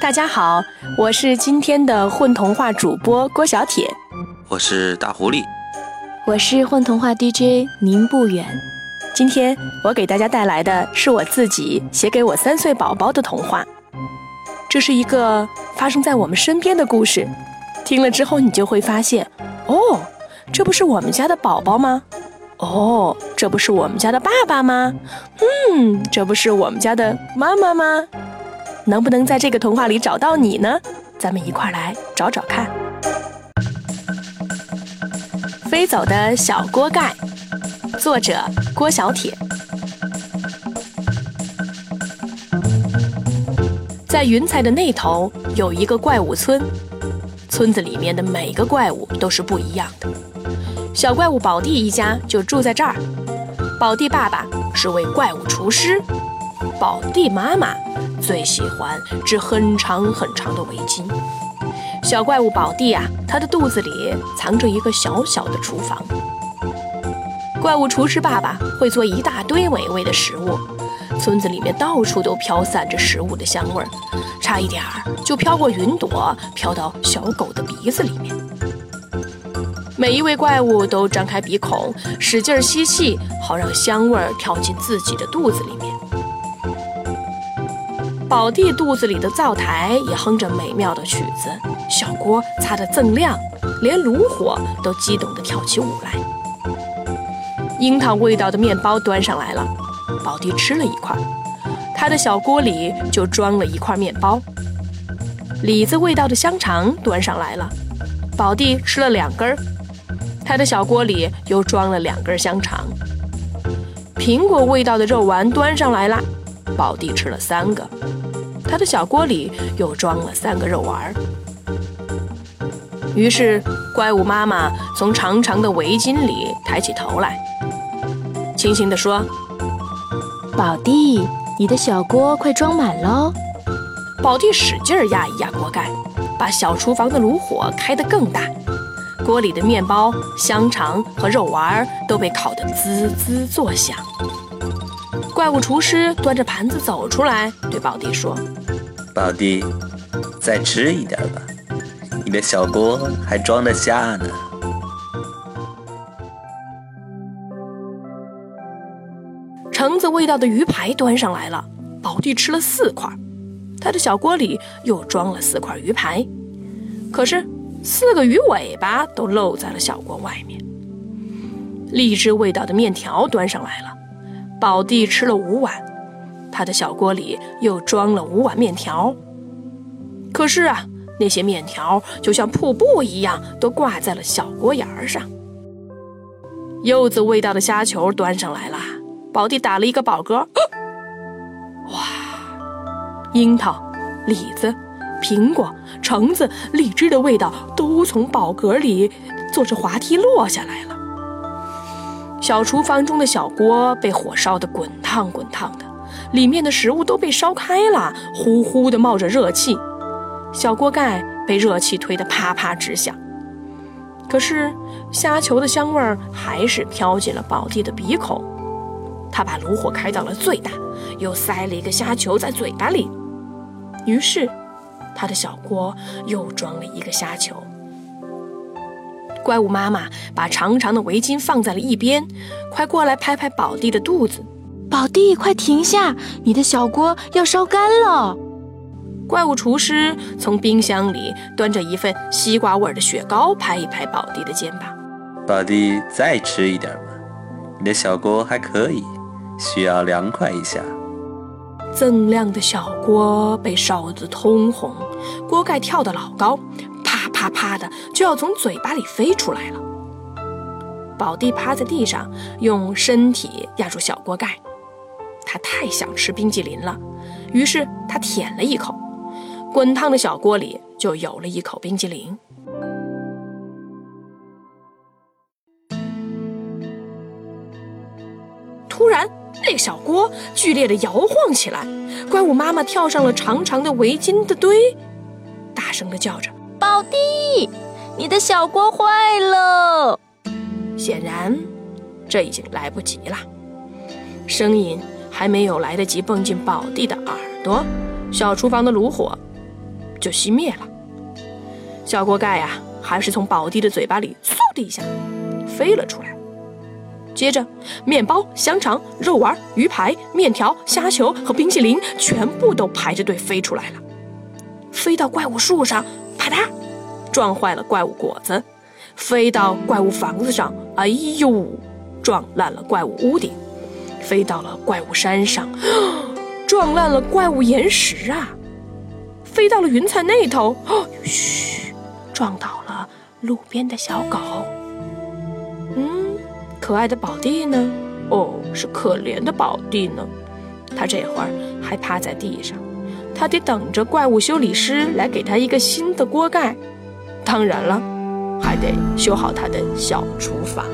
大家好，我是今天的混童话主播郭小铁，我是大狐狸，我是混童话 DJ 宁不远。今天我给大家带来的是我自己写给我三岁宝宝的童话，这是一个发生在我们身边的故事。听了之后，你就会发现，哦，这不是我们家的宝宝吗？哦，这不是我们家的爸爸吗？嗯，这不是我们家的妈妈吗？能不能在这个童话里找到你呢？咱们一块来找找看。飞走的小锅盖，作者郭小铁。在云彩的那头有一个怪物村，村子里面的每个怪物都是不一样的。小怪物宝弟一家就住在这儿。宝弟爸爸是位怪物厨师，宝弟妈妈。最喜欢织很长很长的围巾。小怪物宝弟啊，他的肚子里藏着一个小小的厨房。怪物厨师爸爸会做一大堆美味的食物，村子里面到处都飘散着食物的香味儿，差一点儿就飘过云朵，飘到小狗的鼻子里面。每一位怪物都张开鼻孔，使劲吸气，好让香味儿跳进自己的肚子里面。宝弟肚子里的灶台也哼着美妙的曲子，小锅擦得锃亮，连炉火都激动地跳起舞来。樱桃味道的面包端上来了，宝弟吃了一块，他的小锅里就装了一块面包。李子味道的香肠端上来了，宝弟吃了两根，他的小锅里又装了两根香肠。苹果味道的肉丸端上来了。宝弟吃了三个，他的小锅里又装了三个肉丸。于是，怪物妈妈从长长的围巾里抬起头来，轻轻地说：“宝弟，你的小锅快装满喽！”宝弟使劲压一压锅盖，把小厨房的炉火开得更大，锅里的面包、香肠和肉丸都被烤得滋滋作响。怪物厨师端着盘子走出来，对宝弟说：“宝弟，再吃一点吧，你的小锅还装得下呢。”橙子味道的鱼排端上来了，宝弟吃了四块，他的小锅里又装了四块鱼排，可是四个鱼尾巴都露在了小锅外面。荔枝味道的面条端上来了。宝弟吃了五碗，他的小锅里又装了五碗面条。可是啊，那些面条就像瀑布一样，都挂在了小锅沿儿上。柚子味道的虾球端上来了，宝弟打了一个饱嗝。哇，樱桃、李子、苹果、橙子、荔枝的味道都从宝格里坐着滑梯落下来了。小厨房中的小锅被火烧得滚烫滚烫的，里面的食物都被烧开了，呼呼地冒着热气。小锅盖被热气推得啪啪直响。可是虾球的香味儿还是飘进了宝弟的鼻孔。他把炉火开到了最大，又塞了一个虾球在嘴巴里。于是，他的小锅又装了一个虾球。怪物妈妈把长长的围巾放在了一边，快过来拍拍宝弟的肚子。宝弟，快停下！你的小锅要烧干了。怪物厨师从冰箱里端着一份西瓜味的雪糕，拍一拍宝弟的肩膀。宝弟，再吃一点吧，你的小锅还可以，需要凉快一下。锃亮的小锅被烧得通红，锅盖跳得老高。啪啪的就要从嘴巴里飞出来了。宝弟趴在地上，用身体压住小锅盖。他太想吃冰激凌了，于是他舔了一口，滚烫的小锅里就有了一口冰激凌。突然，那个小锅剧烈的摇晃起来，怪物妈妈跳上了长长的围巾的堆，大声的叫着。宝弟，你的小锅坏了。显然，这已经来不及了。声音还没有来得及蹦进宝弟的耳朵，小厨房的炉火就熄灭了。小锅盖呀，还是从宝弟的嘴巴里嗖的一下飞了出来。接着，面包、香肠、肉丸、鱼排、面条、虾球和冰淇淋全部都排着队飞出来了，飞到怪物树上，啪嗒，撞坏了怪物果子；飞到怪物房子上，哎呦，撞烂了怪物屋顶；飞到了怪物山上，撞烂了怪物岩石啊；飞到了云彩那头，嘘，撞倒了路边的小狗。嗯可爱的宝弟呢？哦，是可怜的宝弟呢。他这会儿还趴在地上，他得等着怪物修理师来给他一个新的锅盖。当然了，还得修好他的小厨房。